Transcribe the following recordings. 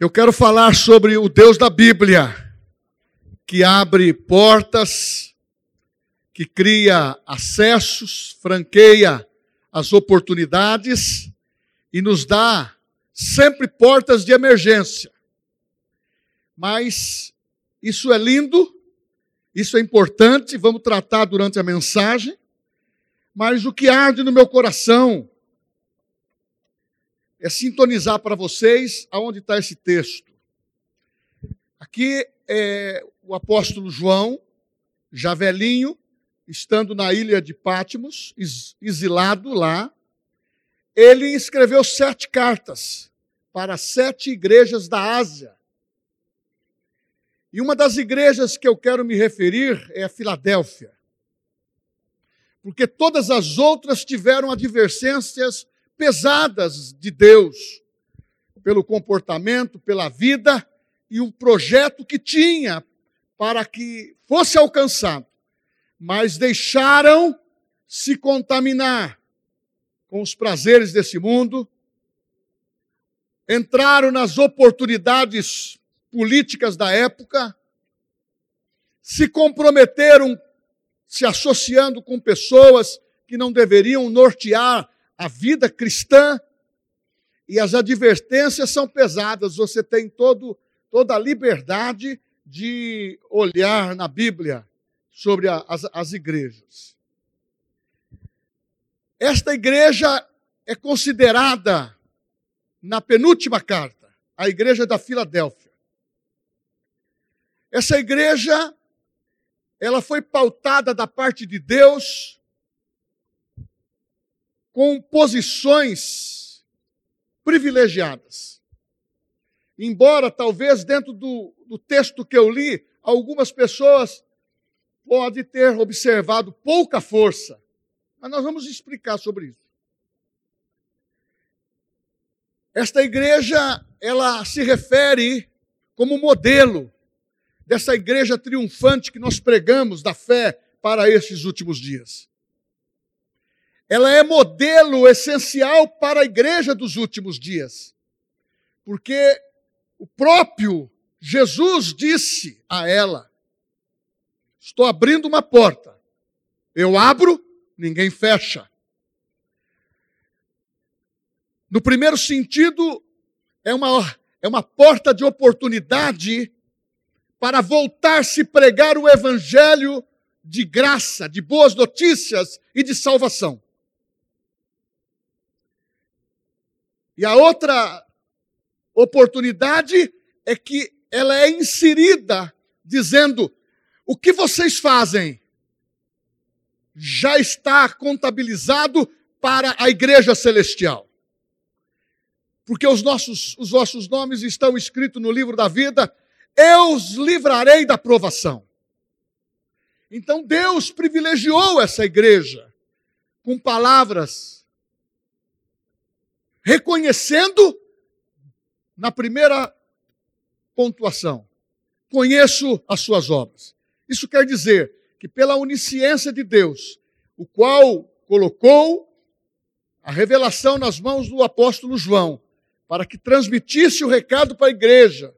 Eu quero falar sobre o Deus da Bíblia, que abre portas, que cria acessos, franqueia as oportunidades e nos dá sempre portas de emergência. Mas isso é lindo, isso é importante, vamos tratar durante a mensagem. Mas o que arde no meu coração é sintonizar para vocês aonde está esse texto. Aqui é o apóstolo João, já velhinho, estando na ilha de Pátimos, exilado lá, ele escreveu sete cartas para sete igrejas da Ásia. E uma das igrejas que eu quero me referir é a Filadélfia. Porque todas as outras tiveram advertências pesadas de Deus, pelo comportamento, pela vida e o projeto que tinha para que fosse alcançado, mas deixaram se contaminar com os prazeres desse mundo, entraram nas oportunidades políticas da época, se comprometeram se associando com pessoas que não deveriam nortear a vida cristã e as advertências são pesadas. Você tem todo, toda a liberdade de olhar na Bíblia sobre as, as igrejas. Esta igreja é considerada, na penúltima carta, a igreja da Filadélfia. Essa igreja, ela foi pautada da parte de Deus com posições privilegiadas. Embora, talvez, dentro do, do texto que eu li, algumas pessoas podem ter observado pouca força. Mas nós vamos explicar sobre isso. Esta igreja, ela se refere como modelo dessa igreja triunfante que nós pregamos da fé para estes últimos dias ela é modelo essencial para a igreja dos últimos dias. Porque o próprio Jesus disse a ela: Estou abrindo uma porta. Eu abro, ninguém fecha. No primeiro sentido, é uma, é uma porta de oportunidade para voltar-se pregar o evangelho de graça, de boas notícias e de salvação. E a outra oportunidade é que ela é inserida dizendo: o que vocês fazem já está contabilizado para a igreja celestial. Porque os nossos, os nossos nomes estão escritos no livro da vida, eu os livrarei da provação. Então Deus privilegiou essa igreja com palavras reconhecendo na primeira pontuação: conheço as suas obras. Isso quer dizer que, pela onisciência de Deus, o qual colocou a revelação nas mãos do apóstolo João, para que transmitisse o recado para a igreja,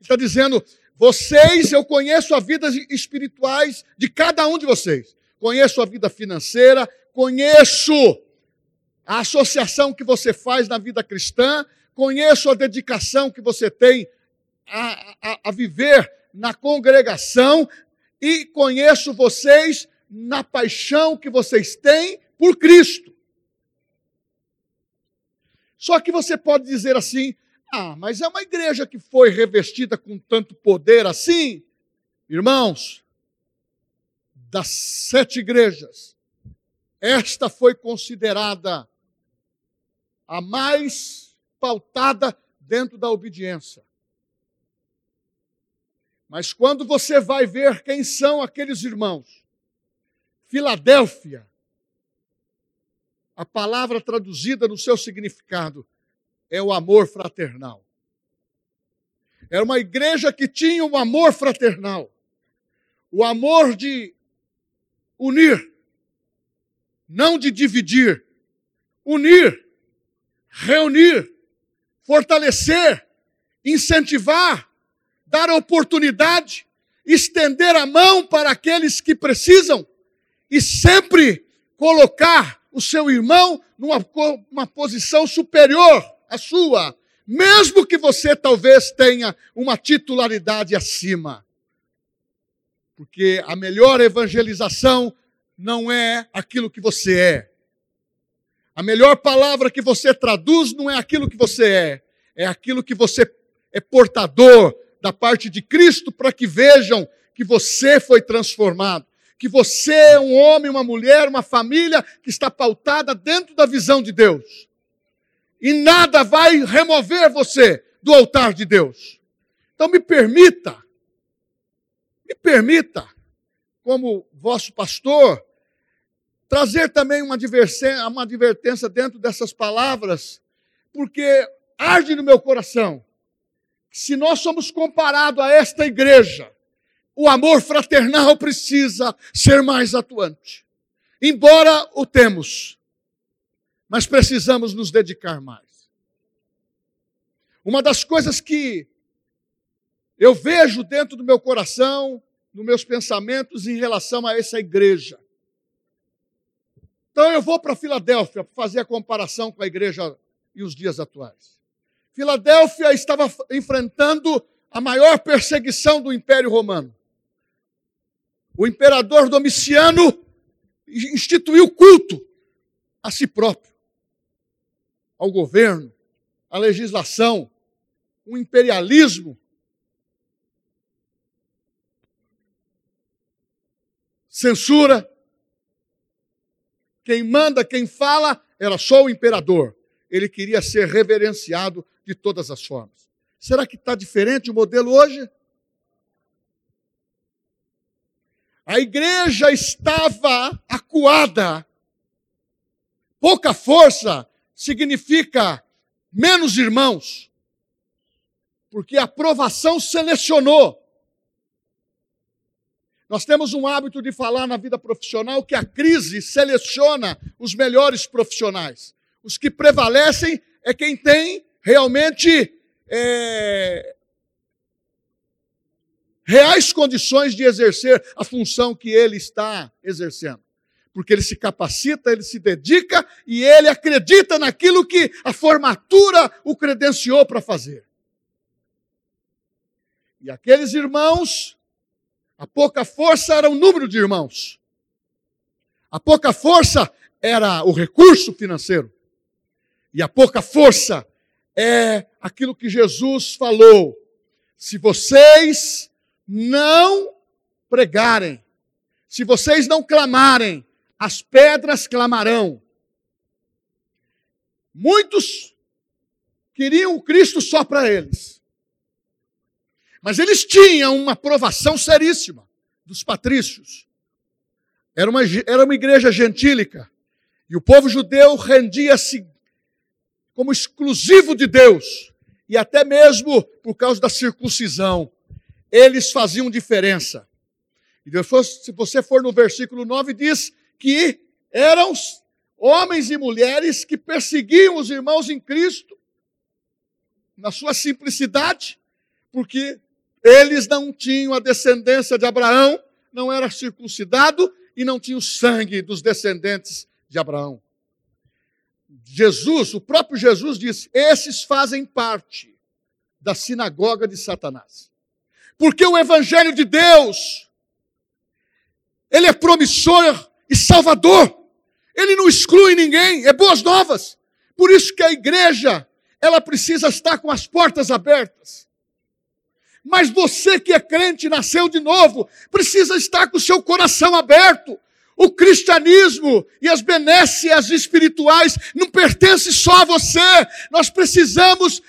está dizendo: vocês, eu conheço a vida espirituais de cada um de vocês, conheço a vida financeira, conheço a associação que você faz na vida cristã, conheço a dedicação que você tem a, a, a viver na congregação e conheço vocês na paixão que vocês têm por Cristo. Só que você pode dizer assim: ah, mas é uma igreja que foi revestida com tanto poder assim. Irmãos, das sete igrejas, esta foi considerada a mais pautada dentro da obediência. Mas quando você vai ver quem são aqueles irmãos, Filadélfia, a palavra traduzida no seu significado é o amor fraternal. Era uma igreja que tinha um amor fraternal, o amor de unir, não de dividir, unir reunir, fortalecer incentivar, dar oportunidade, estender a mão para aqueles que precisam e sempre colocar o seu irmão numa uma posição superior à sua, mesmo que você talvez tenha uma titularidade acima. Porque a melhor evangelização não é aquilo que você é. A melhor palavra que você traduz não é aquilo que você é, é aquilo que você é portador da parte de Cristo para que vejam que você foi transformado, que você é um homem, uma mulher, uma família que está pautada dentro da visão de Deus. E nada vai remover você do altar de Deus. Então me permita, me permita, como vosso pastor, trazer também uma advertência, uma advertência dentro dessas palavras, porque arde no meu coração. Se nós somos comparados a esta igreja, o amor fraternal precisa ser mais atuante. Embora o temos, mas precisamos nos dedicar mais. Uma das coisas que eu vejo dentro do meu coração, nos meus pensamentos em relação a essa igreja, então eu vou para Filadélfia para fazer a comparação com a igreja e os dias atuais. Filadélfia estava enfrentando a maior perseguição do Império Romano. O imperador Domiciano instituiu culto a si próprio, ao governo, à legislação, o imperialismo. Censura, quem manda, quem fala, era só o imperador. Ele queria ser reverenciado de todas as formas. Será que está diferente o modelo hoje? A igreja estava acuada. Pouca força significa menos irmãos. Porque a aprovação selecionou. Nós temos um hábito de falar na vida profissional que a crise seleciona os melhores profissionais. Os que prevalecem é quem tem realmente é, reais condições de exercer a função que ele está exercendo. Porque ele se capacita, ele se dedica e ele acredita naquilo que a formatura o credenciou para fazer. E aqueles irmãos a pouca força era o número de irmãos. A pouca força era o recurso financeiro. E a pouca força é aquilo que Jesus falou. Se vocês não pregarem, se vocês não clamarem, as pedras clamarão. Muitos queriam o Cristo só para eles. Mas eles tinham uma aprovação seríssima dos patrícios. Era uma, era uma igreja gentílica. E o povo judeu rendia-se como exclusivo de Deus. E até mesmo por causa da circuncisão. Eles faziam diferença. E depois, se você for no versículo 9, diz que eram homens e mulheres que perseguiam os irmãos em Cristo, na sua simplicidade, porque eles não tinham a descendência de Abraão, não era circuncidado e não tinham o sangue dos descendentes de Abraão. Jesus, o próprio Jesus disse: esses fazem parte da sinagoga de Satanás. Porque o evangelho de Deus, ele é promissor e salvador. Ele não exclui ninguém, é boas novas. Por isso que a igreja, ela precisa estar com as portas abertas. Mas você que é crente, nasceu de novo, precisa estar com o seu coração aberto. O cristianismo e as benécias espirituais não pertencem só a você. Nós precisamos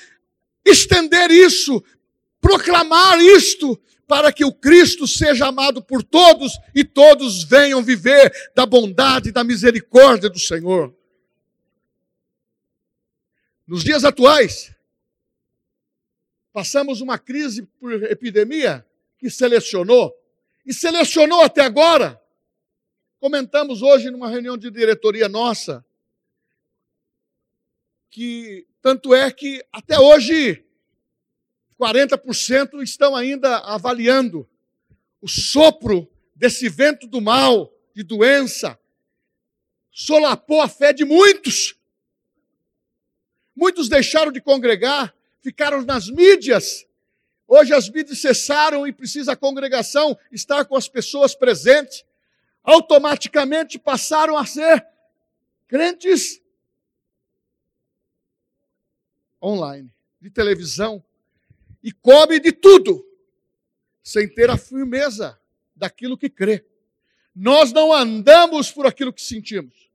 estender isso, proclamar isto, para que o Cristo seja amado por todos e todos venham viver da bondade e da misericórdia do Senhor. Nos dias atuais, Passamos uma crise por epidemia que selecionou, e selecionou até agora. Comentamos hoje numa reunião de diretoria nossa, que tanto é que até hoje 40% estão ainda avaliando o sopro desse vento do mal, de doença, solapou a fé de muitos. Muitos deixaram de congregar, ficaram nas mídias. Hoje as mídias cessaram e precisa a congregação estar com as pessoas presentes. Automaticamente passaram a ser crentes online, de televisão, e come de tudo, sem ter a firmeza daquilo que crê. Nós não andamos por aquilo que sentimos.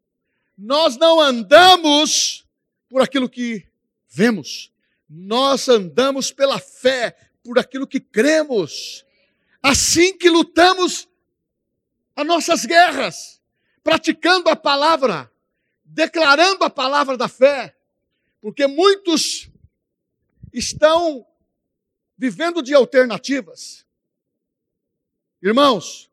Nós não andamos por aquilo que vemos. Nós andamos pela fé, por aquilo que cremos. Assim que lutamos as nossas guerras, praticando a palavra, declarando a palavra da fé, porque muitos estão vivendo de alternativas. Irmãos,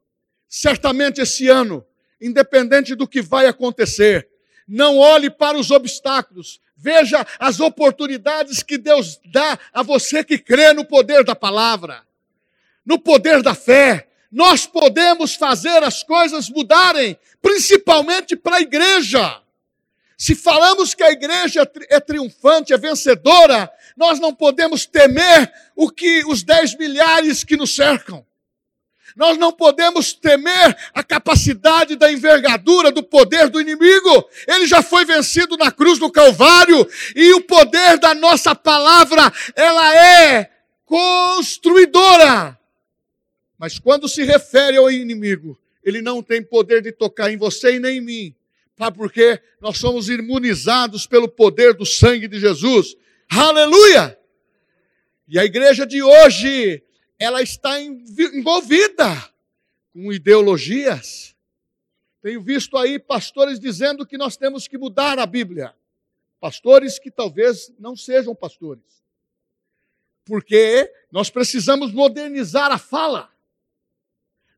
certamente esse ano, independente do que vai acontecer, não olhe para os obstáculos, veja as oportunidades que Deus dá a você que crê no poder da palavra, no poder da fé. Nós podemos fazer as coisas mudarem, principalmente para a igreja. Se falamos que a igreja é triunfante, é vencedora, nós não podemos temer o que os 10 milhares que nos cercam. Nós não podemos temer a capacidade da envergadura do poder do inimigo. Ele já foi vencido na cruz do Calvário e o poder da nossa palavra, ela é construidora. Mas quando se refere ao inimigo, ele não tem poder de tocar em você e nem em mim. Sabe por quê? Nós somos imunizados pelo poder do sangue de Jesus. Aleluia! E a igreja de hoje, ela está envolvida com ideologias. Tenho visto aí pastores dizendo que nós temos que mudar a Bíblia. Pastores que talvez não sejam pastores. Porque nós precisamos modernizar a fala.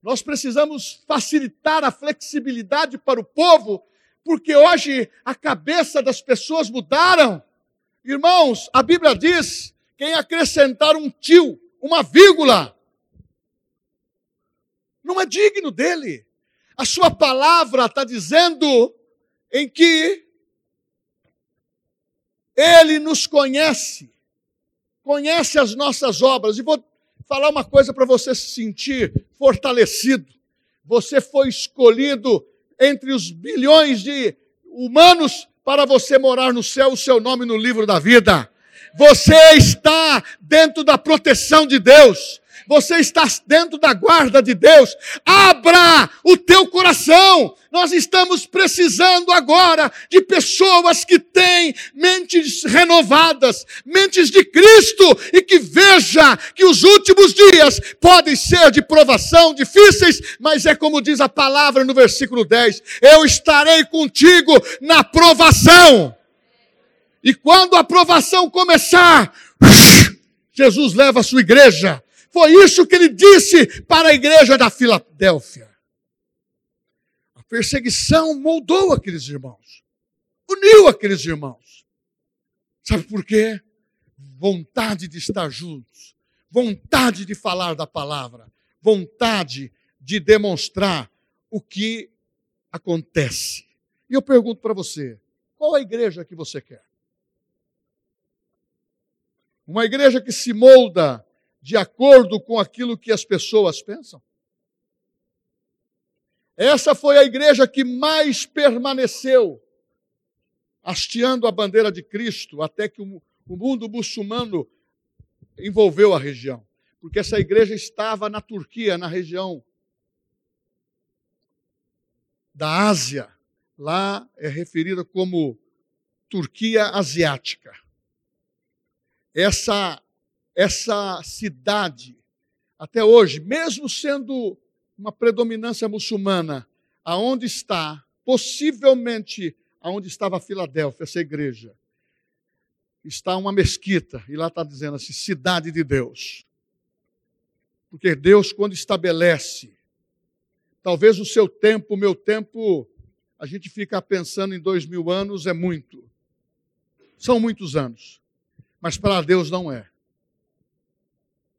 Nós precisamos facilitar a flexibilidade para o povo, porque hoje a cabeça das pessoas mudaram. Irmãos, a Bíblia diz: quem acrescentar um tio uma vírgula. Não é digno dele. A sua palavra está dizendo em que ele nos conhece, conhece as nossas obras. E vou falar uma coisa para você se sentir fortalecido. Você foi escolhido entre os bilhões de humanos para você morar no céu, o seu nome no livro da vida. Você está dentro da proteção de Deus. Você está dentro da guarda de Deus. Abra o teu coração. Nós estamos precisando agora de pessoas que têm mentes renovadas, mentes de Cristo e que veja que os últimos dias podem ser de provação, difíceis, mas é como diz a palavra no versículo 10: eu estarei contigo na provação. E quando a aprovação começar, Jesus leva a sua igreja. Foi isso que ele disse para a igreja da Filadélfia. A perseguição moldou aqueles irmãos, uniu aqueles irmãos. Sabe por quê? Vontade de estar juntos, vontade de falar da palavra, vontade de demonstrar o que acontece. E eu pergunto para você: qual a igreja que você quer? Uma igreja que se molda de acordo com aquilo que as pessoas pensam. Essa foi a igreja que mais permaneceu hasteando a bandeira de Cristo até que o mundo muçulmano envolveu a região. Porque essa igreja estava na Turquia, na região da Ásia. Lá é referida como Turquia Asiática essa, essa cidade, até hoje, mesmo sendo uma predominância muçulmana, aonde está, possivelmente aonde estava Filadélfia, essa igreja, está uma mesquita, e lá está dizendo assim: cidade de Deus. Porque Deus, quando estabelece, talvez o seu tempo, o meu tempo, a gente fica pensando em dois mil anos, é muito. São muitos anos mas para Deus não é.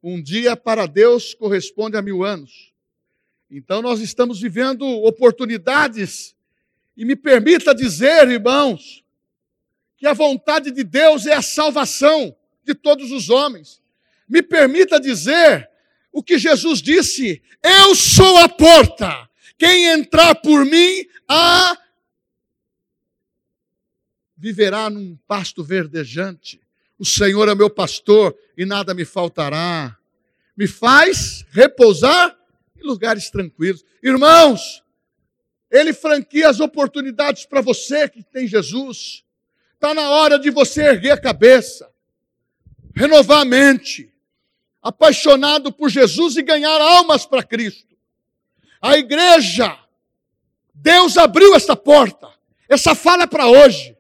Um dia para Deus corresponde a mil anos. Então nós estamos vivendo oportunidades, e me permita dizer, irmãos, que a vontade de Deus é a salvação de todos os homens. Me permita dizer o que Jesus disse: Eu sou a porta. Quem entrar por mim, a viverá num pasto verdejante. O Senhor é meu pastor e nada me faltará. Me faz repousar em lugares tranquilos. Irmãos, Ele franquia as oportunidades para você que tem Jesus. Está na hora de você erguer a cabeça, renovar a mente, apaixonado por Jesus e ganhar almas para Cristo. A igreja, Deus abriu essa porta. Essa fala é para hoje.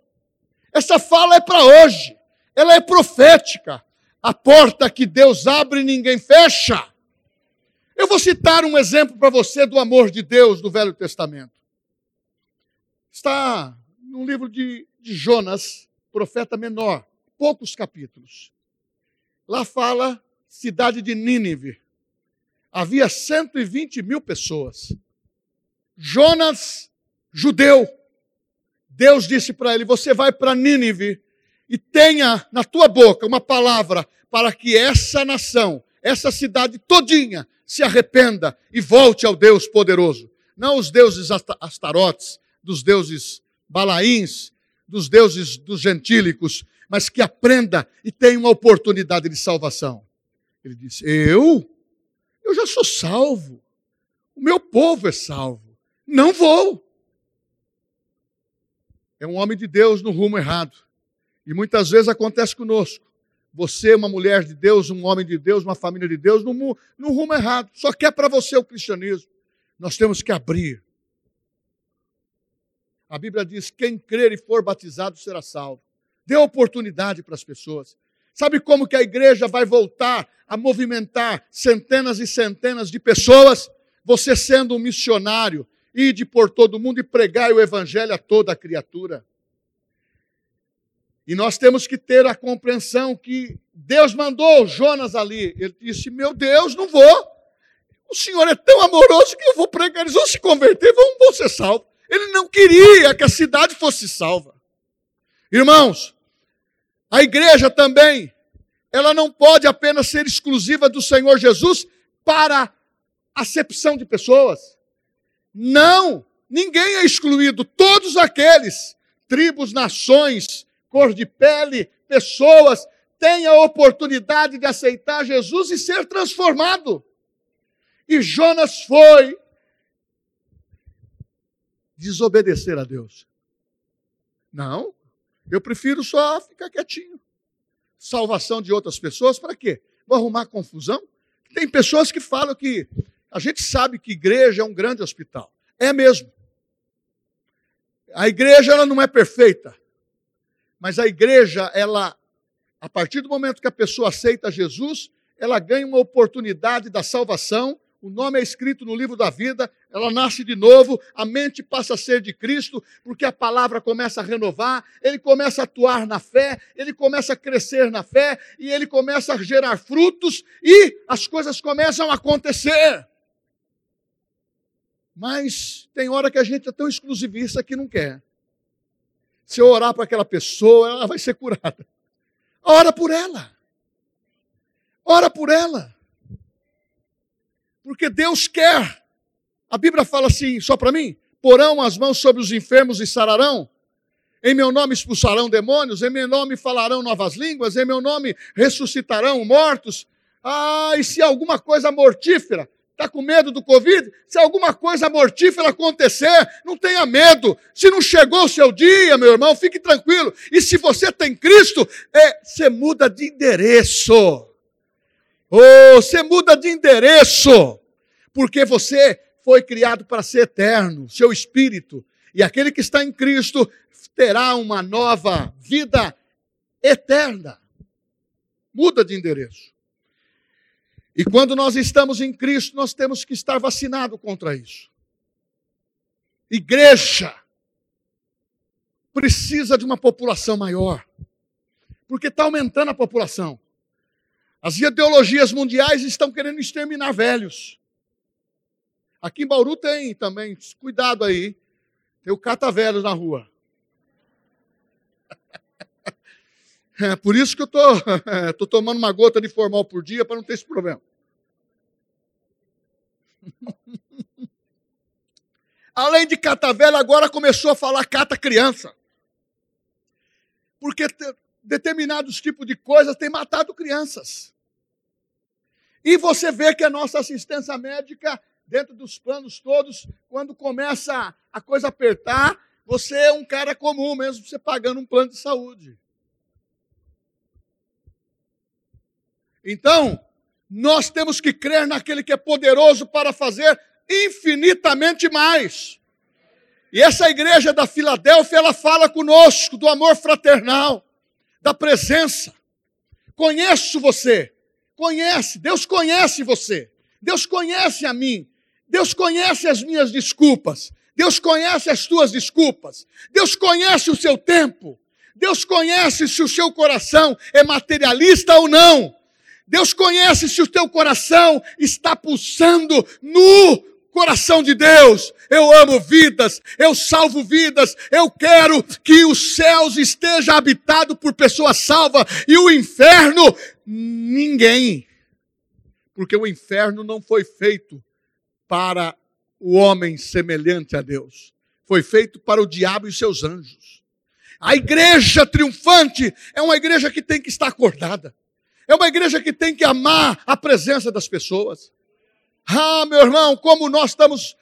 Essa fala é para hoje. Ela é profética. A porta que Deus abre, ninguém fecha. Eu vou citar um exemplo para você do amor de Deus do Velho Testamento. Está no livro de, de Jonas, profeta menor, poucos capítulos. Lá fala cidade de Nínive. Havia 120 mil pessoas. Jonas, judeu, Deus disse para ele: Você vai para Nínive e tenha na tua boca uma palavra para que essa nação, essa cidade todinha, se arrependa e volte ao Deus poderoso. Não os deuses astarotes, dos deuses balaíns, dos deuses dos gentílicos, mas que aprenda e tenha uma oportunidade de salvação. Ele disse: Eu? Eu já sou salvo. O meu povo é salvo. Não vou é um homem de Deus no rumo errado. E muitas vezes acontece conosco. Você, uma mulher de Deus, um homem de Deus, uma família de Deus, no, rumo errado. Só quer para você o cristianismo. Nós temos que abrir. A Bíblia diz: quem crer e for batizado será salvo. Dê oportunidade para as pessoas. Sabe como que a igreja vai voltar a movimentar centenas e centenas de pessoas? Você sendo um missionário, Ide por todo mundo e pregai o evangelho a toda criatura. E nós temos que ter a compreensão que Deus mandou Jonas ali. Ele disse: Meu Deus, não vou. O Senhor é tão amoroso que eu vou pregar. Eles vão se converter, vão, vão ser salvos. Ele não queria que a cidade fosse salva. Irmãos, a igreja também, ela não pode apenas ser exclusiva do Senhor Jesus para acepção de pessoas. Não, ninguém é excluído. Todos aqueles, tribos, nações, cor de pele, pessoas, têm a oportunidade de aceitar Jesus e ser transformado. E Jonas foi desobedecer a Deus. Não, eu prefiro só ficar quietinho. Salvação de outras pessoas, para quê? Vou arrumar confusão? Tem pessoas que falam que a gente sabe que igreja é um grande hospital. É mesmo. A igreja ela não é perfeita. Mas a igreja, ela, a partir do momento que a pessoa aceita Jesus, ela ganha uma oportunidade da salvação. O nome é escrito no livro da vida, ela nasce de novo, a mente passa a ser de Cristo, porque a palavra começa a renovar, ele começa a atuar na fé, ele começa a crescer na fé, e ele começa a gerar frutos, e as coisas começam a acontecer. Mas tem hora que a gente é tão exclusivista que não quer. Se eu orar para aquela pessoa, ela vai ser curada. Ora por ela. Ora por ela. Porque Deus quer. A Bíblia fala assim, só para mim: porão as mãos sobre os enfermos e sararão. Em meu nome expulsarão demônios, em meu nome falarão novas línguas, em meu nome ressuscitarão mortos. Ah, e se alguma coisa mortífera, Está com medo do Covid? Se alguma coisa mortífera acontecer, não tenha medo. Se não chegou o seu dia, meu irmão, fique tranquilo. E se você tem Cristo, é, você muda de endereço. Oh, você muda de endereço. Porque você foi criado para ser eterno, seu espírito. E aquele que está em Cristo terá uma nova vida eterna. Muda de endereço. E quando nós estamos em Cristo, nós temos que estar vacinado contra isso. Igreja precisa de uma população maior, porque está aumentando a população. As ideologias mundiais estão querendo exterminar velhos. Aqui em Bauru tem também, cuidado aí. Tem o cata-velhos na rua. É por isso que eu estou tô, tô tomando uma gota de formal por dia para não ter esse problema. Além de cata velho, agora começou a falar cata criança. Porque determinados tipos de coisas têm matado crianças. E você vê que a nossa assistência médica, dentro dos planos todos, quando começa a coisa apertar, você é um cara comum, mesmo você pagando um plano de saúde. Então, nós temos que crer naquele que é poderoso para fazer infinitamente mais. E essa igreja da Filadélfia, ela fala conosco do amor fraternal, da presença. Conheço você, conhece, Deus conhece você, Deus conhece a mim, Deus conhece as minhas desculpas, Deus conhece as tuas desculpas, Deus conhece o seu tempo, Deus conhece se o seu coração é materialista ou não. Deus conhece se o teu coração está pulsando no coração de Deus. Eu amo vidas, eu salvo vidas, eu quero que os céus esteja habitado por pessoas salvas e o inferno ninguém. Porque o inferno não foi feito para o homem semelhante a Deus. Foi feito para o diabo e seus anjos. A igreja triunfante é uma igreja que tem que estar acordada. É uma igreja que tem que amar a presença das pessoas. Ah, meu irmão, como nós estamos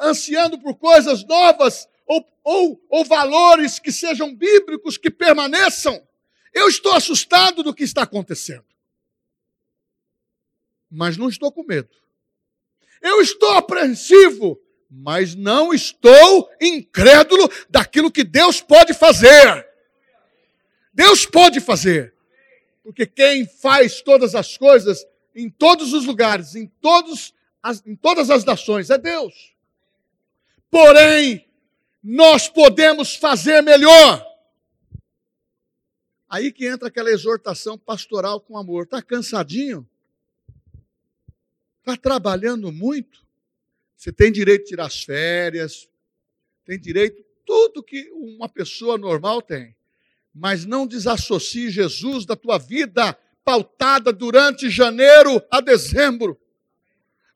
ansiando por coisas novas ou, ou, ou valores que sejam bíblicos, que permaneçam. Eu estou assustado do que está acontecendo. Mas não estou com medo. Eu estou apreensivo, mas não estou incrédulo daquilo que Deus pode fazer. Deus pode fazer. Porque quem faz todas as coisas em todos os lugares, em, todos as, em todas as nações, é Deus. Porém, nós podemos fazer melhor. Aí que entra aquela exortação pastoral com amor. Está cansadinho? Está trabalhando muito? Você tem direito de tirar as férias, tem direito, tudo que uma pessoa normal tem mas não desassocie Jesus da tua vida pautada durante janeiro a dezembro.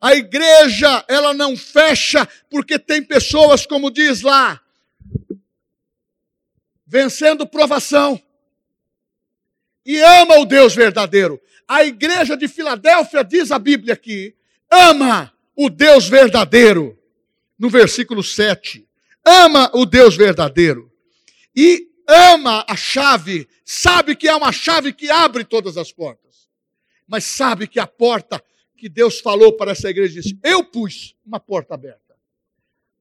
A igreja, ela não fecha porque tem pessoas, como diz lá, vencendo provação. E ama o Deus verdadeiro. A igreja de Filadélfia, diz a Bíblia aqui, ama o Deus verdadeiro. No versículo 7. Ama o Deus verdadeiro. E ama a chave, sabe que é uma chave que abre todas as portas, mas sabe que a porta que Deus falou para essa igreja disse: Eu pus uma porta aberta.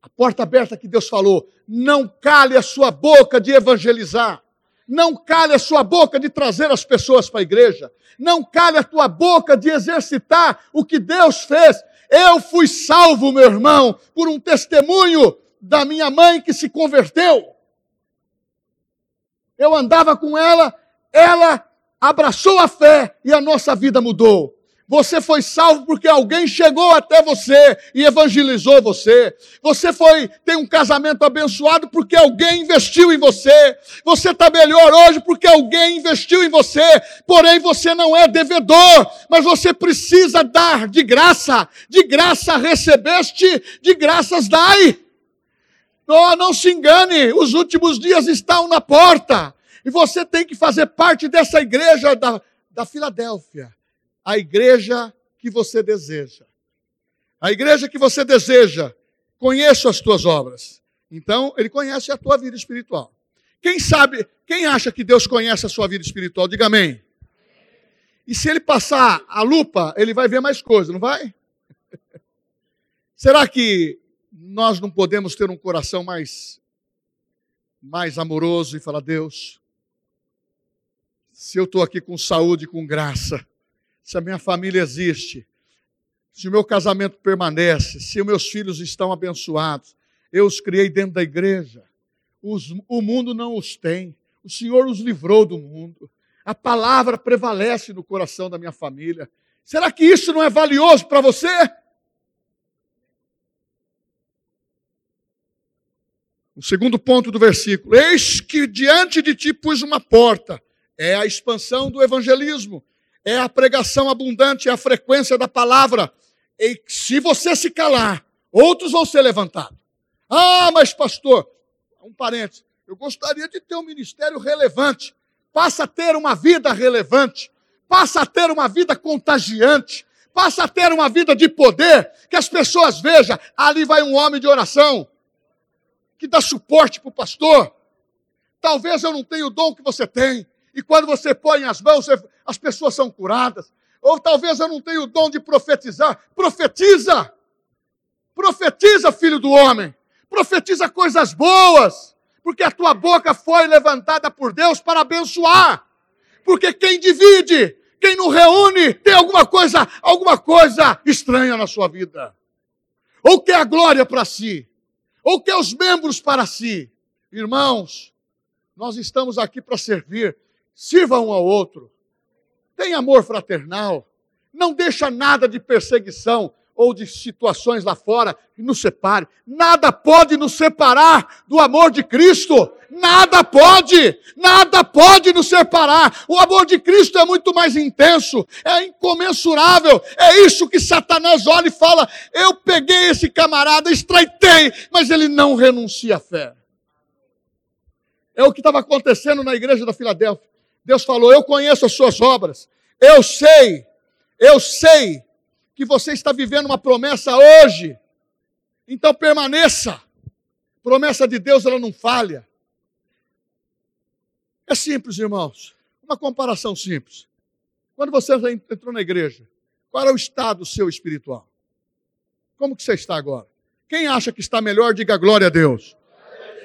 A porta aberta que Deus falou, não cale a sua boca de evangelizar. Não cale a sua boca de trazer as pessoas para a igreja. Não cale a tua boca de exercitar o que Deus fez. Eu fui salvo, meu irmão, por um testemunho da minha mãe que se converteu eu andava com ela, ela abraçou a fé e a nossa vida mudou. Você foi salvo porque alguém chegou até você e evangelizou você. Você foi tem um casamento abençoado porque alguém investiu em você. Você está melhor hoje porque alguém investiu em você. Porém, você não é devedor, mas você precisa dar de graça. De graça recebeste, de graças dai. Oh, não se engane, os últimos dias estão na porta. E você tem que fazer parte dessa igreja da, da Filadélfia. A igreja que você deseja. A igreja que você deseja. Conheço as tuas obras. Então, ele conhece a tua vida espiritual. Quem sabe, quem acha que Deus conhece a sua vida espiritual? Diga amém. E se ele passar a lupa, ele vai ver mais coisas, não vai? Será que nós não podemos ter um coração mais, mais amoroso e falar, Deus, se eu estou aqui com saúde, com graça, se a minha família existe, se o meu casamento permanece, se os meus filhos estão abençoados, eu os criei dentro da igreja, os, o mundo não os tem, o Senhor os livrou do mundo. A palavra prevalece no coração da minha família. Será que isso não é valioso para você? O segundo ponto do versículo: Eis que diante de ti pus uma porta. É a expansão do evangelismo, é a pregação abundante, é a frequência da palavra. E se você se calar, outros vão ser levantados. Ah, mas pastor, um parênteses, eu gostaria de ter um ministério relevante. Passa a ter uma vida relevante, passa a ter uma vida contagiante, passa a ter uma vida de poder, que as pessoas vejam, ali vai um homem de oração, que dá suporte para o pastor. Talvez eu não tenha o dom que você tem. E quando você põe as mãos, as pessoas são curadas. Ou talvez eu não tenha o dom de profetizar. Profetiza! Profetiza, filho do homem. Profetiza coisas boas. Porque a tua boca foi levantada por Deus para abençoar. Porque quem divide, quem não reúne, tem alguma coisa, alguma coisa estranha na sua vida. Ou quer a glória para si ou quer os membros para si. Irmãos, nós estamos aqui para servir. Sirva um ao outro. Tem amor fraternal. Não deixa nada de perseguição ou de situações lá fora que nos separe. Nada pode nos separar do amor de Cristo. Nada pode, nada pode nos separar. O amor de Cristo é muito mais intenso, é incomensurável. É isso que Satanás olha e fala: Eu peguei esse camarada, estreitei, mas ele não renuncia à fé. É o que estava acontecendo na igreja da Filadélfia. Deus falou: Eu conheço as suas obras, eu sei, eu sei que você está vivendo uma promessa hoje. Então permaneça. Promessa de Deus, ela não falha. É simples, irmãos. Uma comparação simples. Quando você entrou na igreja, qual é o estado seu espiritual? Como que você está agora? Quem acha que está melhor, diga glória a Deus.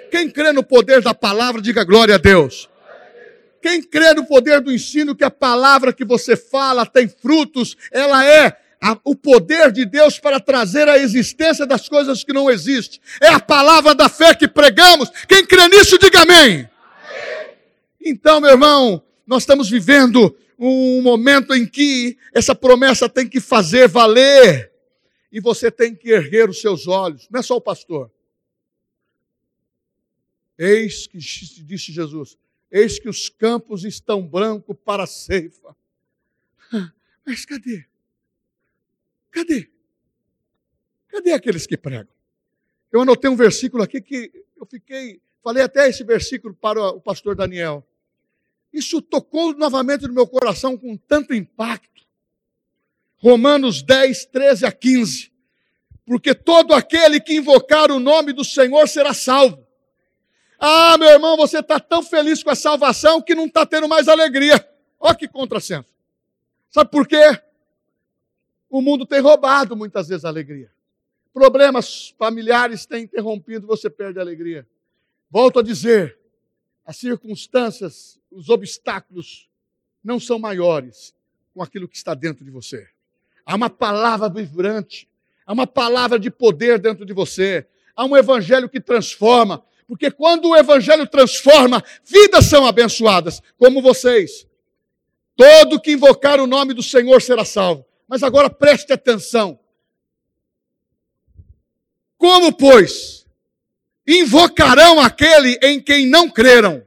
Quem crê no poder da palavra, diga glória a Deus. Quem crê no poder do ensino, que a palavra que você fala tem frutos, ela é a, o poder de Deus para trazer a existência das coisas que não existem. É a palavra da fé que pregamos. Quem crê nisso, diga amém. amém. Então, meu irmão, nós estamos vivendo um momento em que essa promessa tem que fazer valer. E você tem que erguer os seus olhos. Não é só o pastor. Eis que, disse Jesus, eis que os campos estão brancos para a ceifa. Mas cadê? Cadê? Cadê aqueles que pregam? Eu anotei um versículo aqui que eu fiquei, falei até esse versículo para o pastor Daniel. Isso tocou novamente no meu coração com tanto impacto. Romanos 10, 13 a 15. Porque todo aquele que invocar o nome do Senhor será salvo. Ah, meu irmão, você está tão feliz com a salvação que não está tendo mais alegria. Olha que contrassenso. Sabe por quê? O mundo tem roubado muitas vezes a alegria. Problemas familiares têm interrompido, você perde a alegria. Volto a dizer, as circunstâncias, os obstáculos não são maiores com aquilo que está dentro de você. Há uma palavra vibrante, há uma palavra de poder dentro de você, há um evangelho que transforma, porque quando o evangelho transforma, vidas são abençoadas, como vocês. Todo que invocar o nome do Senhor será salvo. Mas agora preste atenção. Como, pois, invocarão aquele em quem não creram?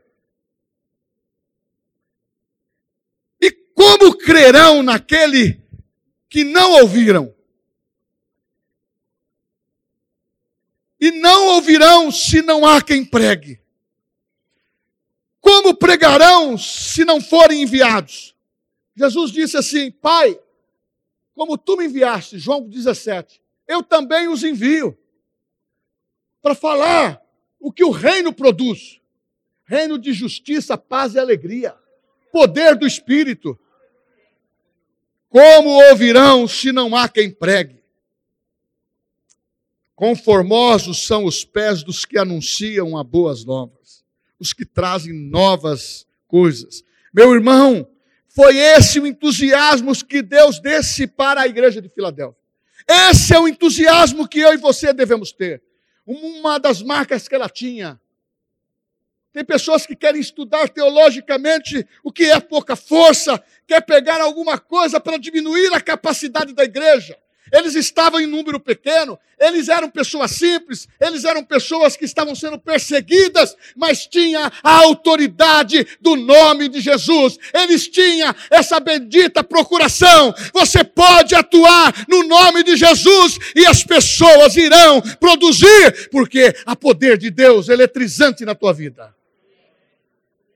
E como crerão naquele que não ouviram? E não ouvirão se não há quem pregue. Como pregarão se não forem enviados? Jesus disse assim: Pai, como tu me enviaste, João 17, eu também os envio para falar o que o reino produz: reino de justiça, paz e alegria, poder do Espírito. Como ouvirão se não há quem pregue? Conformosos são os pés dos que anunciam a boas novas, os que trazem novas coisas. Meu irmão, foi esse o entusiasmo que Deus desse para a igreja de Filadélfia. Esse é o entusiasmo que eu e você devemos ter. Uma das marcas que ela tinha. Tem pessoas que querem estudar teologicamente o que é pouca força, quer pegar alguma coisa para diminuir a capacidade da igreja. Eles estavam em número pequeno, eles eram pessoas simples, eles eram pessoas que estavam sendo perseguidas, mas tinha a autoridade do nome de Jesus. Eles tinham essa bendita procuração. Você pode atuar no nome de Jesus e as pessoas irão produzir, porque há poder de Deus eletrizante na tua vida.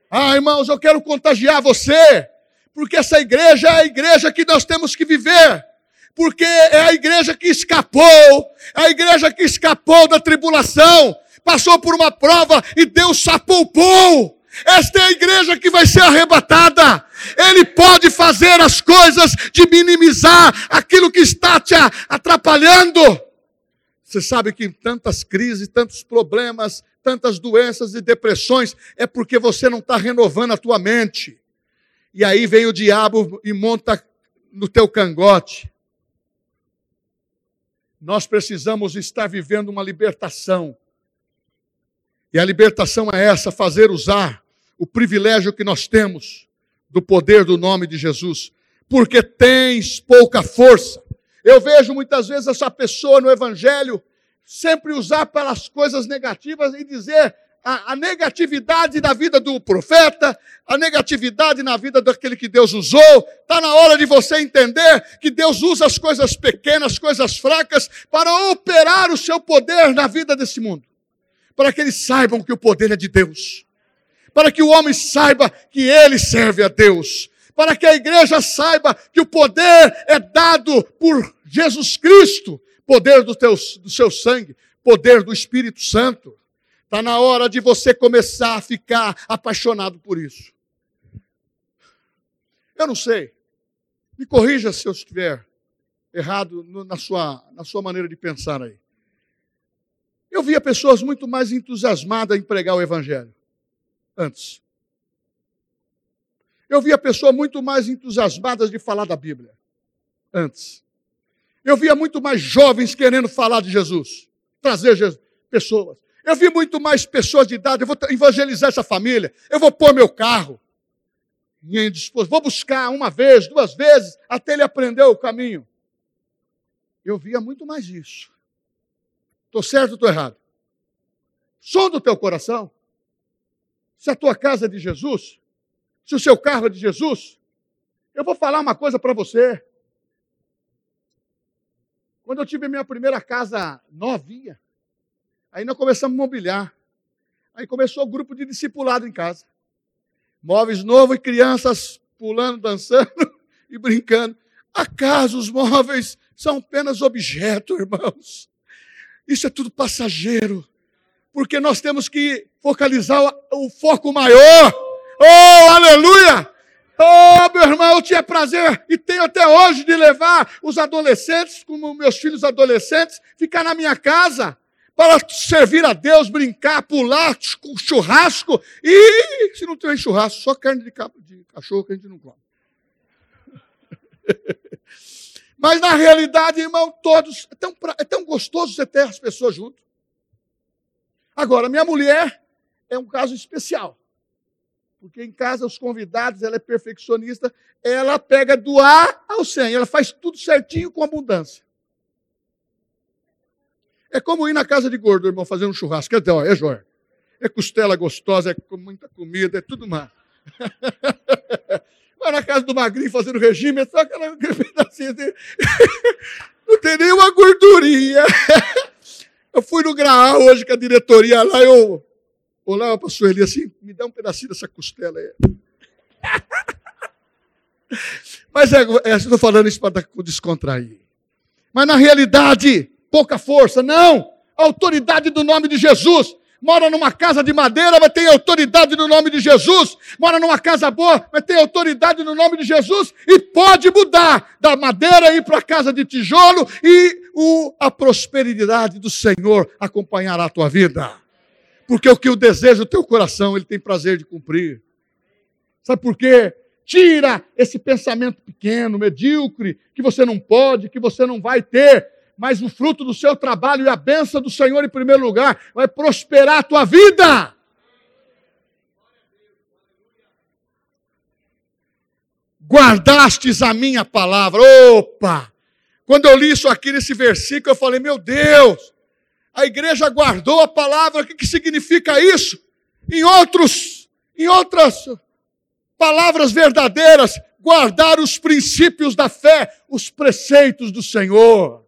Ah, irmãos, eu quero contagiar você, porque essa igreja é a igreja que nós temos que viver porque é a igreja que escapou, é a igreja que escapou da tribulação, passou por uma prova e Deus se poupou. Esta é a igreja que vai ser arrebatada. Ele pode fazer as coisas de minimizar aquilo que está te atrapalhando. Você sabe que tantas crises, tantos problemas, tantas doenças e depressões é porque você não está renovando a tua mente. E aí vem o diabo e monta no teu cangote. Nós precisamos estar vivendo uma libertação. E a libertação é essa: fazer usar o privilégio que nós temos do poder do nome de Jesus, porque tens pouca força. Eu vejo muitas vezes essa pessoa no Evangelho sempre usar pelas coisas negativas e dizer a, a, negatividade da vida do profeta, a negatividade na vida daquele que Deus usou. Está na hora de você entender que Deus usa as coisas pequenas, coisas fracas, para operar o seu poder na vida desse mundo. Para que eles saibam que o poder é de Deus. Para que o homem saiba que ele serve a Deus. Para que a igreja saiba que o poder é dado por Jesus Cristo poder do, teu, do seu sangue, poder do Espírito Santo. Está na hora de você começar a ficar apaixonado por isso. Eu não sei. Me corrija se eu estiver errado na sua, na sua maneira de pensar aí. Eu via pessoas muito mais entusiasmadas em pregar o Evangelho antes. Eu via pessoas muito mais entusiasmadas de falar da Bíblia antes. Eu via muito mais jovens querendo falar de Jesus, trazer Jesus, pessoas. Eu vi muito mais pessoas de idade. Eu vou evangelizar essa família. Eu vou pôr meu carro. Vou buscar uma vez, duas vezes, até ele aprender o caminho. Eu via muito mais isso. Estou certo ou estou errado? Som do teu coração. Se a tua casa é de Jesus, se o seu carro é de Jesus, eu vou falar uma coisa para você. Quando eu tive minha primeira casa novinha, Aí nós começamos a mobiliar. Aí começou o grupo de discipulado em casa. Móveis novos e crianças pulando, dançando e brincando. Acaso os móveis são apenas objeto, irmãos? Isso é tudo passageiro. Porque nós temos que focalizar o, o foco maior. Oh, aleluia! Oh, meu irmão, eu tinha prazer e tenho até hoje de levar os adolescentes, como meus filhos adolescentes, ficar na minha casa para servir a Deus, brincar, pular, churrasco. E se não tiver churrasco, só carne de, cachorro que a gente não come. Mas na realidade, irmão, todos. É tão, é tão gostoso você ter as pessoas junto. Agora, minha mulher é um caso especial. Porque em casa, os convidados, ela é perfeccionista, ela pega do A ao 100, ela faz tudo certinho com abundância. É como ir na casa de gordo, irmão, fazer um churrasco. É, é jóia. É costela gostosa, é com muita comida, é tudo mais. Vai na casa do magrinho fazendo regime, é só aquela pedacinho de... Não tem nenhuma gordurinha. Eu fui no Graal hoje com a diretoria lá, eu olhava para a Sueli assim, me dá um pedacinho dessa costela aí. Mas é, é estou falando isso para descontrair. Mas na realidade, pouca força. Não! A autoridade do nome de Jesus. Mora numa casa de madeira, vai ter autoridade no nome de Jesus. Mora numa casa boa, vai ter autoridade no nome de Jesus. E pode mudar da madeira ir para a casa de tijolo e o, a prosperidade do Senhor acompanhará a tua vida. Porque o que o deseja o teu coração, ele tem prazer de cumprir. Sabe por quê? Tira esse pensamento pequeno, medíocre, que você não pode, que você não vai ter mas o fruto do seu trabalho e a benção do Senhor em primeiro lugar vai prosperar a tua vida. Guardastes a minha palavra. Opa! Quando eu li isso aqui nesse versículo, eu falei: meu Deus, a igreja guardou a palavra. O que, que significa isso? Em outros, em outras palavras verdadeiras, guardar os princípios da fé, os preceitos do Senhor.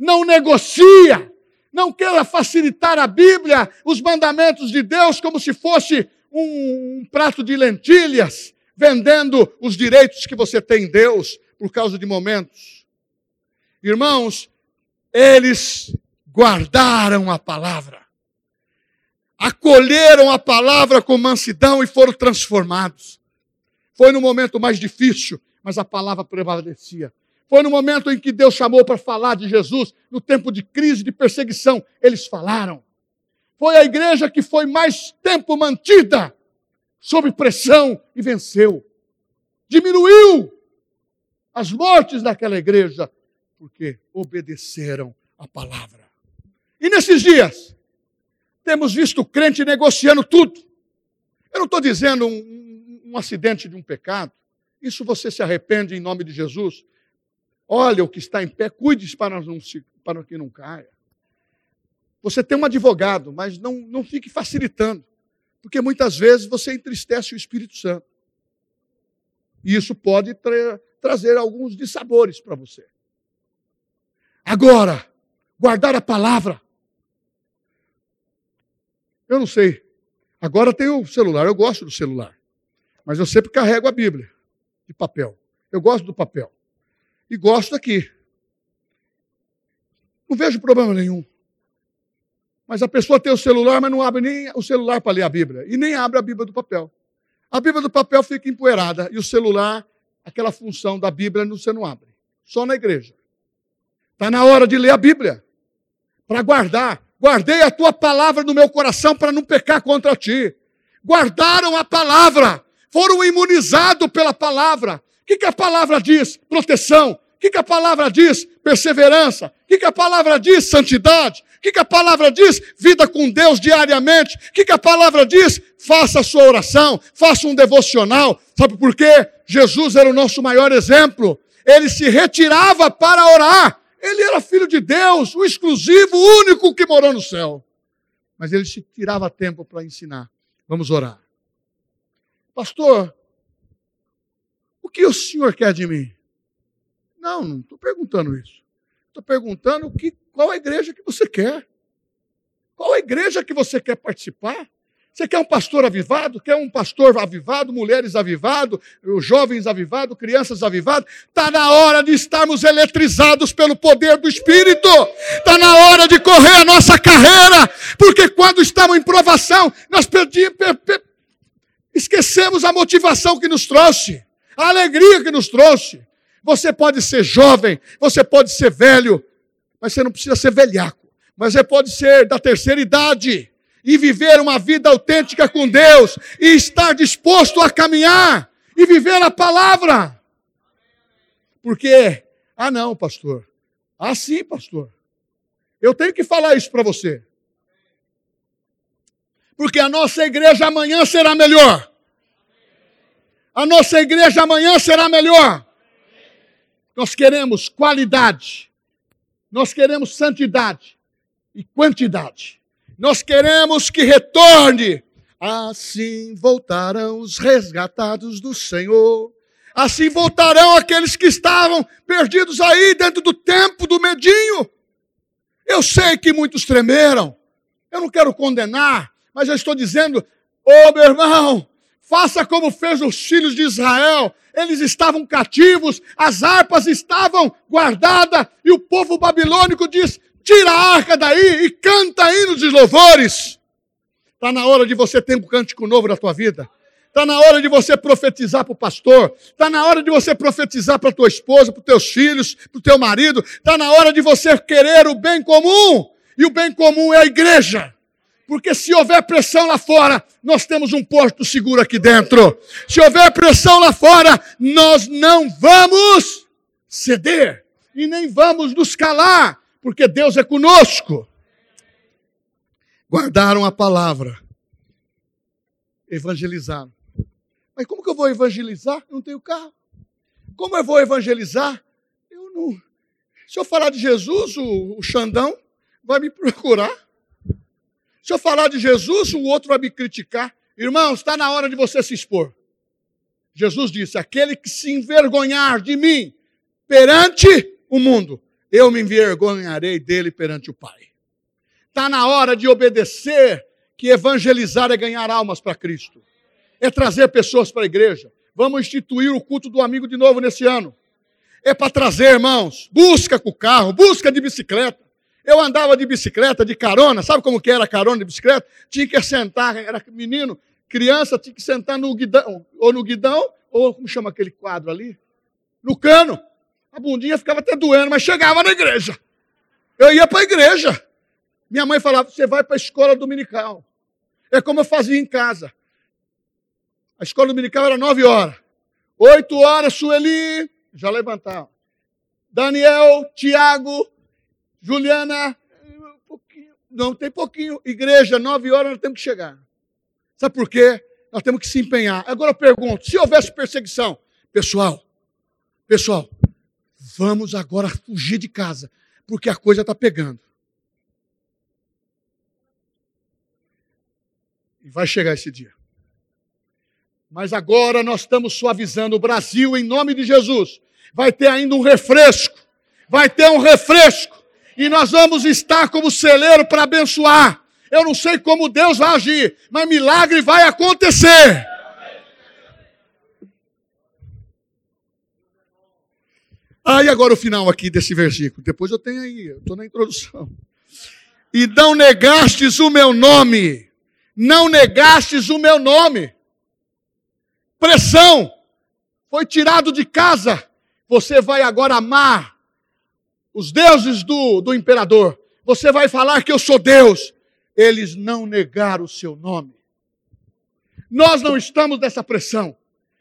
Não negocia, não queira facilitar a Bíblia, os mandamentos de Deus, como se fosse um, um prato de lentilhas, vendendo os direitos que você tem em Deus por causa de momentos. Irmãos, eles guardaram a palavra, acolheram a palavra com mansidão e foram transformados. Foi no momento mais difícil, mas a palavra prevalecia. Foi no momento em que Deus chamou para falar de Jesus, no tempo de crise, de perseguição, eles falaram. Foi a igreja que foi mais tempo mantida sob pressão e venceu. Diminuiu as mortes daquela igreja, porque obedeceram a palavra. E nesses dias, temos visto crente negociando tudo. Eu não estou dizendo um, um, acidente de um pecado. Isso você se arrepende em nome de Jesus. Olha o que está em pé, cuide para, para que não caia. Você tem um advogado, mas não, não fique facilitando, porque muitas vezes você entristece o Espírito Santo. E isso pode tra trazer alguns dissabores para você. Agora, guardar a palavra. Eu não sei. Agora tem o celular, eu gosto do celular. Mas eu sempre carrego a Bíblia de papel. Eu gosto do papel. E gosto aqui. Não vejo problema nenhum. Mas a pessoa tem o celular, mas não abre nem o celular para ler a Bíblia. E nem abre a Bíblia do papel. A Bíblia do papel fica empoeirada. E o celular, aquela função da Bíblia, você não abre. Só na igreja. Está na hora de ler a Bíblia. Para guardar. Guardei a tua palavra no meu coração para não pecar contra ti. Guardaram a palavra. Foram imunizados pela palavra. Que, que a palavra diz? Proteção. O que, que a palavra diz? Perseverança. O que, que a palavra diz? Santidade. O que, que a palavra diz? Vida com Deus diariamente. O que, que a palavra diz? Faça a sua oração, faça um devocional. Sabe por quê? Jesus era o nosso maior exemplo. Ele se retirava para orar. Ele era filho de Deus, o exclusivo, o único que morou no céu. Mas ele se tirava tempo para ensinar. Vamos orar. Pastor, o que o senhor quer de mim? Não, não estou perguntando isso. Estou perguntando que, qual a igreja que você quer? Qual a igreja que você quer participar? Você quer um pastor avivado? Quer um pastor avivado, mulheres avivado, jovens avivados, crianças avivadas? Está na hora de estarmos eletrizados pelo poder do Espírito. Está na hora de correr a nossa carreira. Porque quando estamos em provação, nós perdimos, esquecemos a motivação que nos trouxe, a alegria que nos trouxe. Você pode ser jovem, você pode ser velho, mas você não precisa ser velhaco. Mas você pode ser da terceira idade e viver uma vida autêntica com Deus e estar disposto a caminhar e viver a palavra. Porque, ah não, pastor. Ah sim, pastor. Eu tenho que falar isso para você. Porque a nossa igreja amanhã será melhor. A nossa igreja amanhã será melhor. Nós queremos qualidade, nós queremos santidade e quantidade. Nós queremos que retorne. Assim voltarão os resgatados do Senhor. Assim voltarão aqueles que estavam perdidos aí dentro do tempo do medinho. Eu sei que muitos tremeram. Eu não quero condenar, mas eu estou dizendo, ô oh, meu irmão, faça como fez os filhos de Israel eles estavam cativos, as harpas estavam guardadas, e o povo babilônico diz: tira a arca daí e canta hinos de louvores. Está na hora de você ter um cântico novo na tua vida. Está na hora de você profetizar para o pastor. Está na hora de você profetizar para a tua esposa, para os teus filhos, para o teu marido. Está na hora de você querer o bem comum. E o bem comum é a igreja. Porque se houver pressão lá fora, nós temos um porto seguro aqui dentro. Se houver pressão lá fora, nós não vamos ceder e nem vamos nos calar, porque Deus é conosco. Guardaram a palavra, evangelizaram. Mas como que eu vou evangelizar? Eu não tenho carro. Como eu vou evangelizar? Eu não. Se eu falar de Jesus, o, o Xandão vai me procurar. Se eu falar de Jesus, o outro vai me criticar. Irmãos, está na hora de você se expor. Jesus disse: aquele que se envergonhar de mim perante o mundo, eu me envergonharei dele perante o Pai. Está na hora de obedecer, que evangelizar é ganhar almas para Cristo é trazer pessoas para a igreja. Vamos instituir o culto do amigo de novo nesse ano. É para trazer, irmãos. Busca com o carro, busca de bicicleta. Eu andava de bicicleta, de carona. Sabe como que era carona de bicicleta? Tinha que sentar, era menino, criança, tinha que sentar no guidão, ou no guidão, ou como chama aquele quadro ali? No cano. A bundinha ficava até doendo, mas chegava na igreja. Eu ia para a igreja. Minha mãe falava: você vai para a escola dominical. É como eu fazia em casa. A escola dominical era nove horas. Oito horas, Sueli, já levantaram. Daniel, Tiago, Juliana, um pouquinho, não, tem pouquinho. Igreja, nove horas, nós temos que chegar. Sabe por quê? Nós temos que se empenhar. Agora eu pergunto, se houvesse perseguição, pessoal, pessoal, vamos agora fugir de casa, porque a coisa está pegando. E vai chegar esse dia. Mas agora nós estamos suavizando o Brasil em nome de Jesus. Vai ter ainda um refresco. Vai ter um refresco. E nós vamos estar como celeiro para abençoar. Eu não sei como Deus vai agir, mas milagre vai acontecer. Ah, agora o final aqui desse versículo. Depois eu tenho aí, eu estou na introdução. E não negastes o meu nome. Não negastes o meu nome pressão, foi tirado de casa. Você vai agora amar os deuses do, do imperador. Você vai falar que eu sou Deus. Eles não negaram o seu nome. Nós não estamos nessa pressão.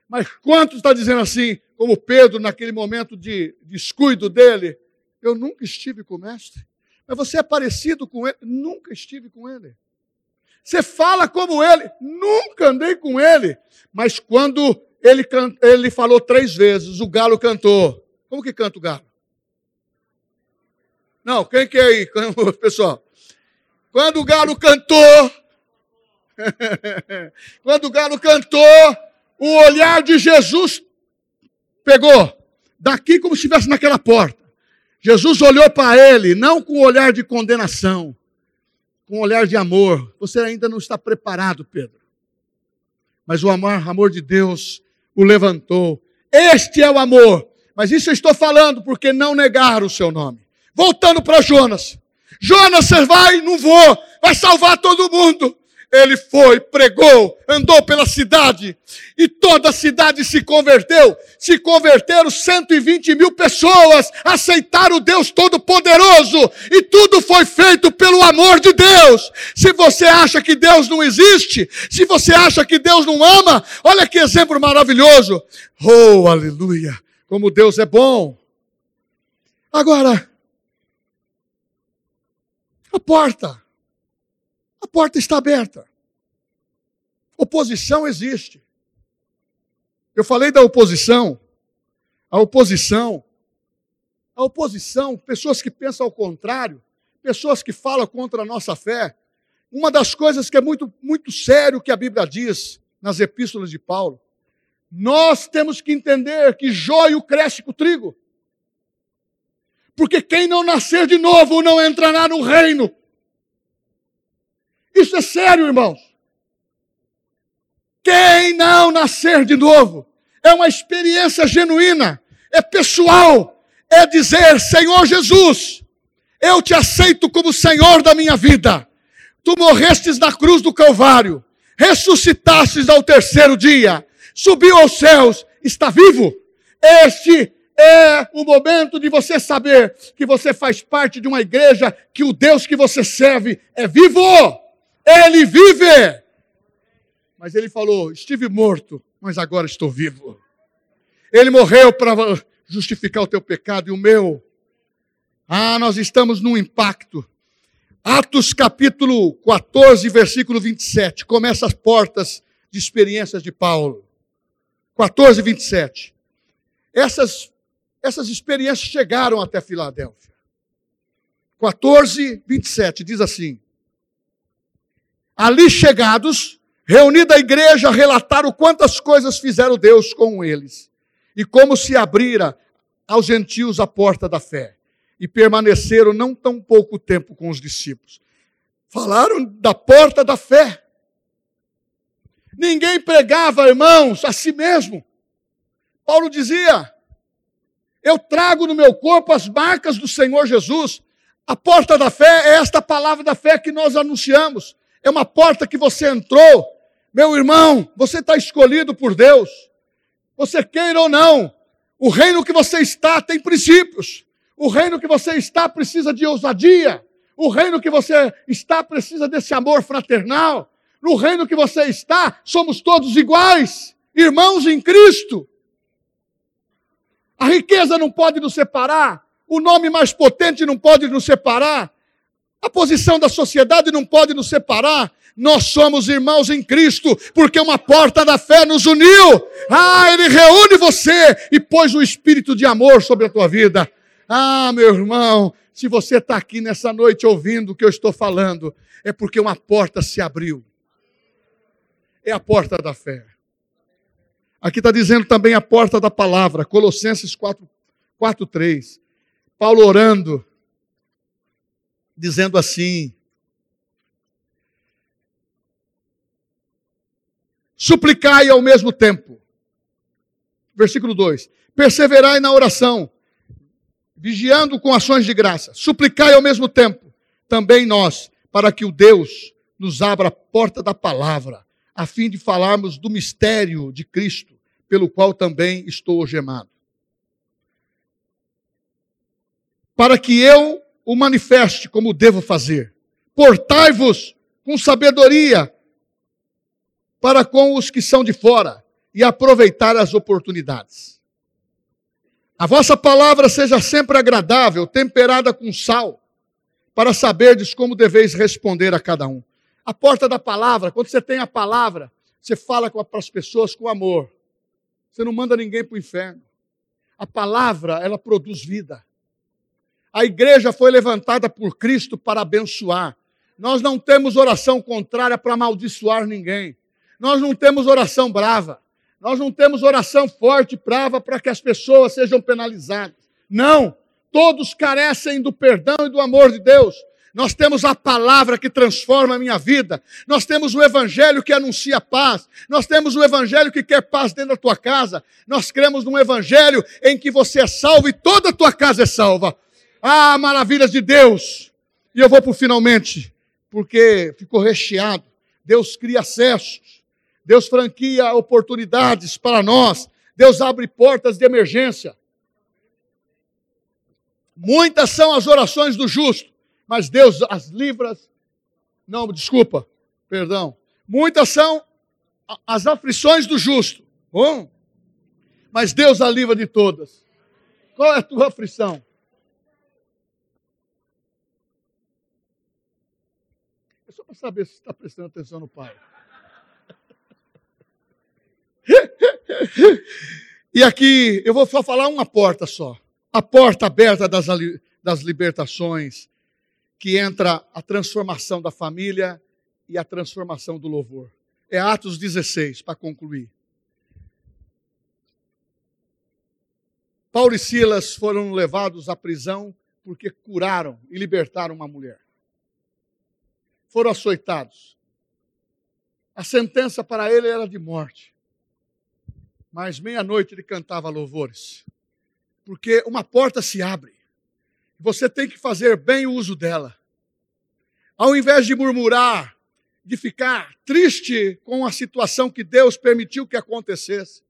Mas quantos está dizendo assim, como Pedro, naquele momento de descuido dele? Eu nunca estive com o mestre. Mas você é parecido com ele? Nunca estive com ele. Você fala como ele. Nunca andei com ele. Mas quando ele, ele falou três vezes, o galo cantou. Como que canta o galo? Não, quem que é aí, pessoal? Quando o galo cantou, quando o galo cantou, o olhar de Jesus pegou daqui como se estivesse naquela porta. Jesus olhou para ele, não com o olhar de condenação, com um olhar de amor. Você ainda não está preparado, Pedro. Mas o amor, amor de Deus o levantou. Este é o amor. Mas isso eu estou falando porque não negaram o seu nome. Voltando para Jonas. Jonas, você vai? Não vou. Vai salvar todo mundo. Ele foi, pregou, andou pela cidade e toda a cidade se converteu. Se converteram 120 mil pessoas, aceitaram o Deus Todo-Poderoso e tudo foi feito pelo amor de Deus. Se você acha que Deus não existe, se você acha que Deus não ama, olha que exemplo maravilhoso. Oh, aleluia! Como Deus é bom. Agora, a porta a porta está aberta. Oposição existe. Eu falei da oposição. A oposição. A oposição, pessoas que pensam ao contrário, pessoas que falam contra a nossa fé. Uma das coisas que é muito, muito sério que a Bíblia diz nas epístolas de Paulo, nós temos que entender que joio cresce com o trigo. Porque quem não nascer de novo não entrará no reino. Isso é sério, irmãos. Quem não nascer de novo é uma experiência genuína, é pessoal, é dizer: Senhor Jesus, eu te aceito como Senhor da minha vida. Tu morrestes na cruz do Calvário, ressuscitastes ao terceiro dia, subiu aos céus, está vivo. Este é o momento de você saber que você faz parte de uma igreja, que o Deus que você serve é vivo. Ele vive. Mas ele falou: estive morto, mas agora estou vivo. Ele morreu para justificar o teu pecado e o meu. Ah, nós estamos num impacto. Atos capítulo 14, versículo 27. Começa as portas de experiências de Paulo. 14, 27. Essas, essas experiências chegaram até Filadélfia. 14, 27 diz assim: Ali chegados, reunida a igreja, relataram quantas coisas fizeram Deus com eles e como se abrira aos gentios a porta da fé. E permaneceram não tão pouco tempo com os discípulos. Falaram da porta da fé. Ninguém pregava, irmãos, a si mesmo. Paulo dizia: Eu trago no meu corpo as marcas do Senhor Jesus. A porta da fé é esta palavra da fé que nós anunciamos. É uma porta que você entrou. Meu irmão, você está escolhido por Deus. Você queira ou não, o reino que você está tem princípios. O reino que você está precisa de ousadia. O reino que você está precisa desse amor fraternal. No reino que você está, somos todos iguais, irmãos em Cristo. A riqueza não pode nos separar, o nome mais potente não pode nos separar, a posição da sociedade não pode nos separar. Nós somos irmãos em Cristo, porque uma porta da fé nos uniu. Ah, Ele reúne você e pôs o espírito de amor sobre a tua vida. Ah, meu irmão, se você está aqui nessa noite ouvindo o que eu estou falando, é porque uma porta se abriu. É a porta da fé. Aqui está dizendo também a porta da palavra, Colossenses 4, 4 3. Paulo orando, dizendo assim: Suplicai ao mesmo tempo. Versículo 2: Perseverai na oração, vigiando com ações de graça. Suplicai ao mesmo tempo, também nós, para que o Deus nos abra a porta da palavra, a fim de falarmos do mistério de Cristo, pelo qual também estou gemado. Para que eu o manifeste como devo fazer. Portai-vos com sabedoria para com os que são de fora e aproveitar as oportunidades. A vossa palavra seja sempre agradável, temperada com sal, para saberdes como deveis responder a cada um. A porta da palavra, quando você tem a palavra, você fala para as pessoas com amor. Você não manda ninguém para o inferno. A palavra, ela produz vida. A igreja foi levantada por Cristo para abençoar. Nós não temos oração contrária para amaldiçoar ninguém. Nós não temos oração brava. Nós não temos oração forte brava para que as pessoas sejam penalizadas. Não. Todos carecem do perdão e do amor de Deus. Nós temos a palavra que transforma a minha vida. Nós temos o evangelho que anuncia paz. Nós temos o evangelho que quer paz dentro da tua casa. Nós cremos num evangelho em que você é salvo e toda a tua casa é salva. Ah, maravilhas de Deus! E eu vou para finalmente, porque ficou recheado. Deus cria acessos, Deus franquia oportunidades para nós, Deus abre portas de emergência. Muitas são as orações do justo, mas Deus as livra. Não, desculpa, perdão. Muitas são as aflições do justo. Bom, mas Deus a livra de todas. Qual é a tua aflição? para saber se está prestando atenção no Pai. e aqui eu vou só falar uma porta só. A porta aberta das, das libertações, que entra a transformação da família e a transformação do louvor. É Atos 16, para concluir. Paulo e Silas foram levados à prisão porque curaram e libertaram uma mulher foram açoitados. A sentença para ele era de morte. Mas meia-noite ele cantava louvores. Porque uma porta se abre. Você tem que fazer bem o uso dela. Ao invés de murmurar, de ficar triste com a situação que Deus permitiu que acontecesse,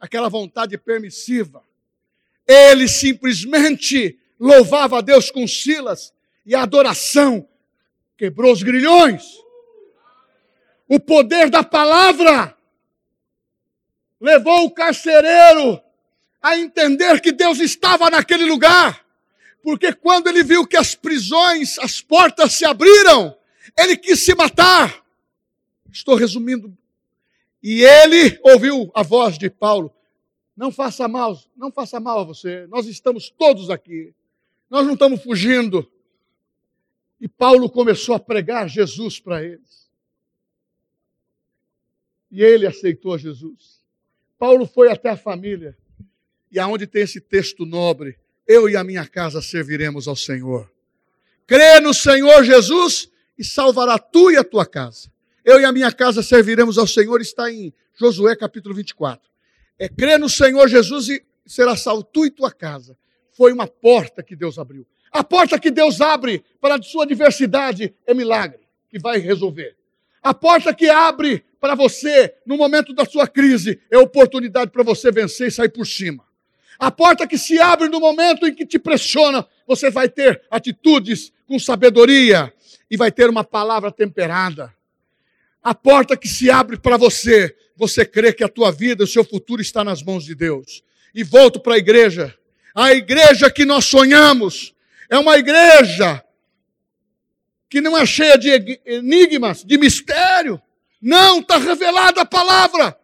aquela vontade permissiva, ele simplesmente louvava a Deus com Silas e a adoração quebrou os grilhões. O poder da palavra levou o carcereiro a entender que Deus estava naquele lugar. Porque quando ele viu que as prisões, as portas se abriram, ele quis se matar. Estou resumindo. E ele ouviu a voz de Paulo: Não faça mal, não faça mal a você. Nós estamos todos aqui. Nós não estamos fugindo. E Paulo começou a pregar Jesus para eles. E ele aceitou Jesus. Paulo foi até a família. E aonde tem esse texto nobre, eu e a minha casa serviremos ao Senhor. Crê no Senhor Jesus e salvará tu e a tua casa. Eu e a minha casa serviremos ao Senhor, está em Josué capítulo 24. É crer no Senhor Jesus e será salvo tu e tua casa. Foi uma porta que Deus abriu. A porta que Deus abre para a sua diversidade é milagre, que vai resolver. A porta que abre para você no momento da sua crise é oportunidade para você vencer e sair por cima. A porta que se abre no momento em que te pressiona, você vai ter atitudes com sabedoria e vai ter uma palavra temperada a porta que se abre para você, você crê que a tua vida, o seu futuro está nas mãos de Deus. E volto para a igreja. A igreja que nós sonhamos é uma igreja que não é cheia de enigmas, de mistério. Não, está revelada a palavra.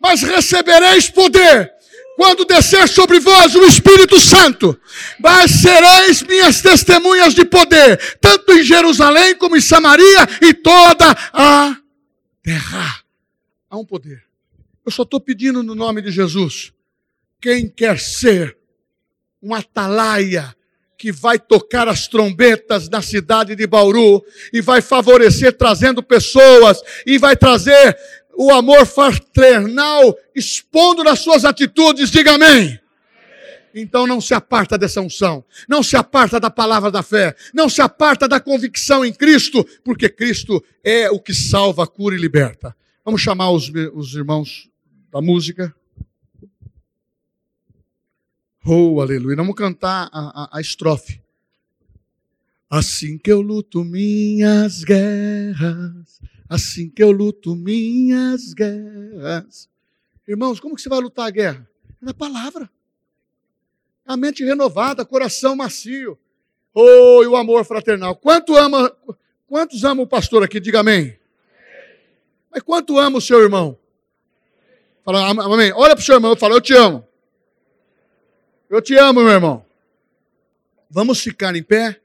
Mas recebereis poder quando descer sobre vós o Espírito Santo, mas sereis minhas testemunhas de poder, tanto em Jerusalém como em Samaria e toda a terra. Há um poder. Eu só estou pedindo no nome de Jesus. Quem quer ser um atalaia que vai tocar as trombetas na cidade de Bauru e vai favorecer trazendo pessoas e vai trazer o amor fraternal expondo nas suas atitudes, diga amém. Então não se aparta dessa unção, não se aparta da palavra da fé, não se aparta da convicção em Cristo, porque Cristo é o que salva, cura e liberta. Vamos chamar os, os irmãos da música. Oh, aleluia. Vamos cantar a, a, a estrofe. Assim que eu luto minhas guerras, assim que eu luto minhas guerras. Irmãos, como que você vai lutar a guerra? É na palavra. A mente renovada, coração macio. Oh, e o amor fraternal. Quanto ama, quantos amam o pastor aqui? Diga amém. Mas quanto ama o seu irmão? Fala, amém. Olha para o seu irmão e fala, eu te amo. Eu te amo, meu irmão. Vamos ficar em pé?